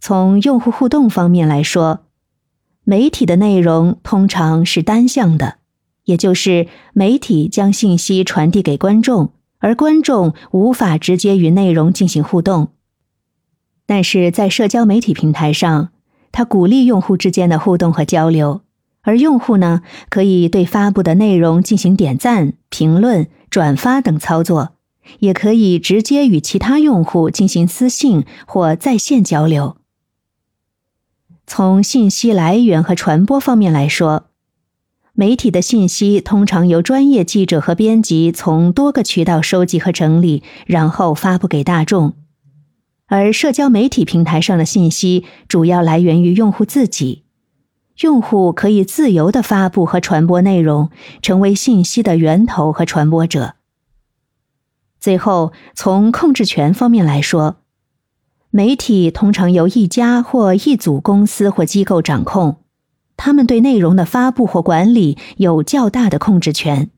从用户互动方面来说，媒体的内容通常是单向的，也就是媒体将信息传递给观众，而观众无法直接与内容进行互动。但是在社交媒体平台上，它鼓励用户之间的互动和交流，而用户呢，可以对发布的内容进行点赞、评论、转发等操作，也可以直接与其他用户进行私信或在线交流。从信息来源和传播方面来说，媒体的信息通常由专业记者和编辑从多个渠道收集和整理，然后发布给大众；而社交媒体平台上的信息主要来源于用户自己，用户可以自由的发布和传播内容，成为信息的源头和传播者。最后，从控制权方面来说。媒体通常由一家或一组公司或机构掌控，他们对内容的发布或管理有较大的控制权。